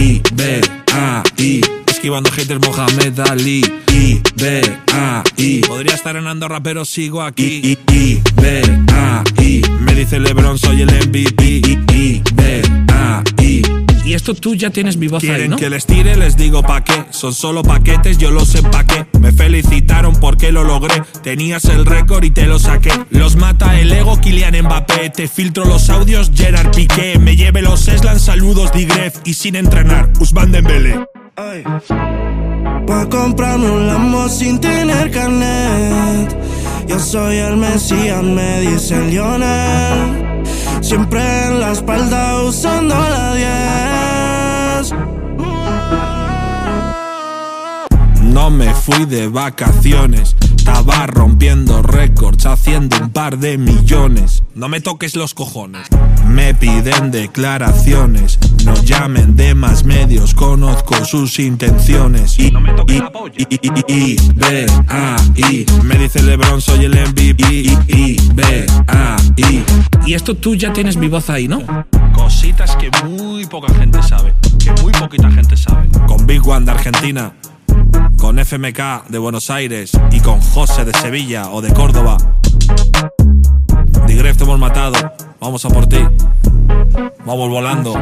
B, A, I. Esquivando haters Mohamed Ali. I, B, A, I. Podría estar en Andorra, pero sigo aquí. I, I, B, A, I. Me dice LeBron, soy el MVP. I, I, B, A, I. Y esto tú ya tienes mi voz ahí, Quieren ¿no? que les tire, les digo pa' qué. Son solo paquetes, yo los empaqué. Me felicitaron porque lo logré. Tenías el récord y te lo saqué. Los mata el ego, Kylian Mbappé. Te filtro los audios, Gerard Piqué. Me Eslan, saludos, Digref. Y sin entrenar, Usman Dembélé. Ay. Pa' comprarme un Lambo sin tener carnet. Yo soy el Mesías, me dice el Lionel. Siempre en la espalda usando la 10. No me fui de vacaciones. Estaba rompiendo récords, haciendo un par de millones. No me toques los cojones. Me piden declaraciones. No llamen de más medios, conozco sus intenciones. Y, no me toques la polla. I, I, I, I, B, A, I. Me dice LeBron, soy el MVP. I, I, B, A, I. Y esto tú ya tienes mi voz ahí, ¿no? Cositas que muy poca gente sabe. Que muy poquita gente sabe. Con Big One de Argentina. Con FMK de Buenos Aires. Y con José de Sevilla o de Córdoba. Digref te hemos matado. Vamos a por ti. Vamos volando.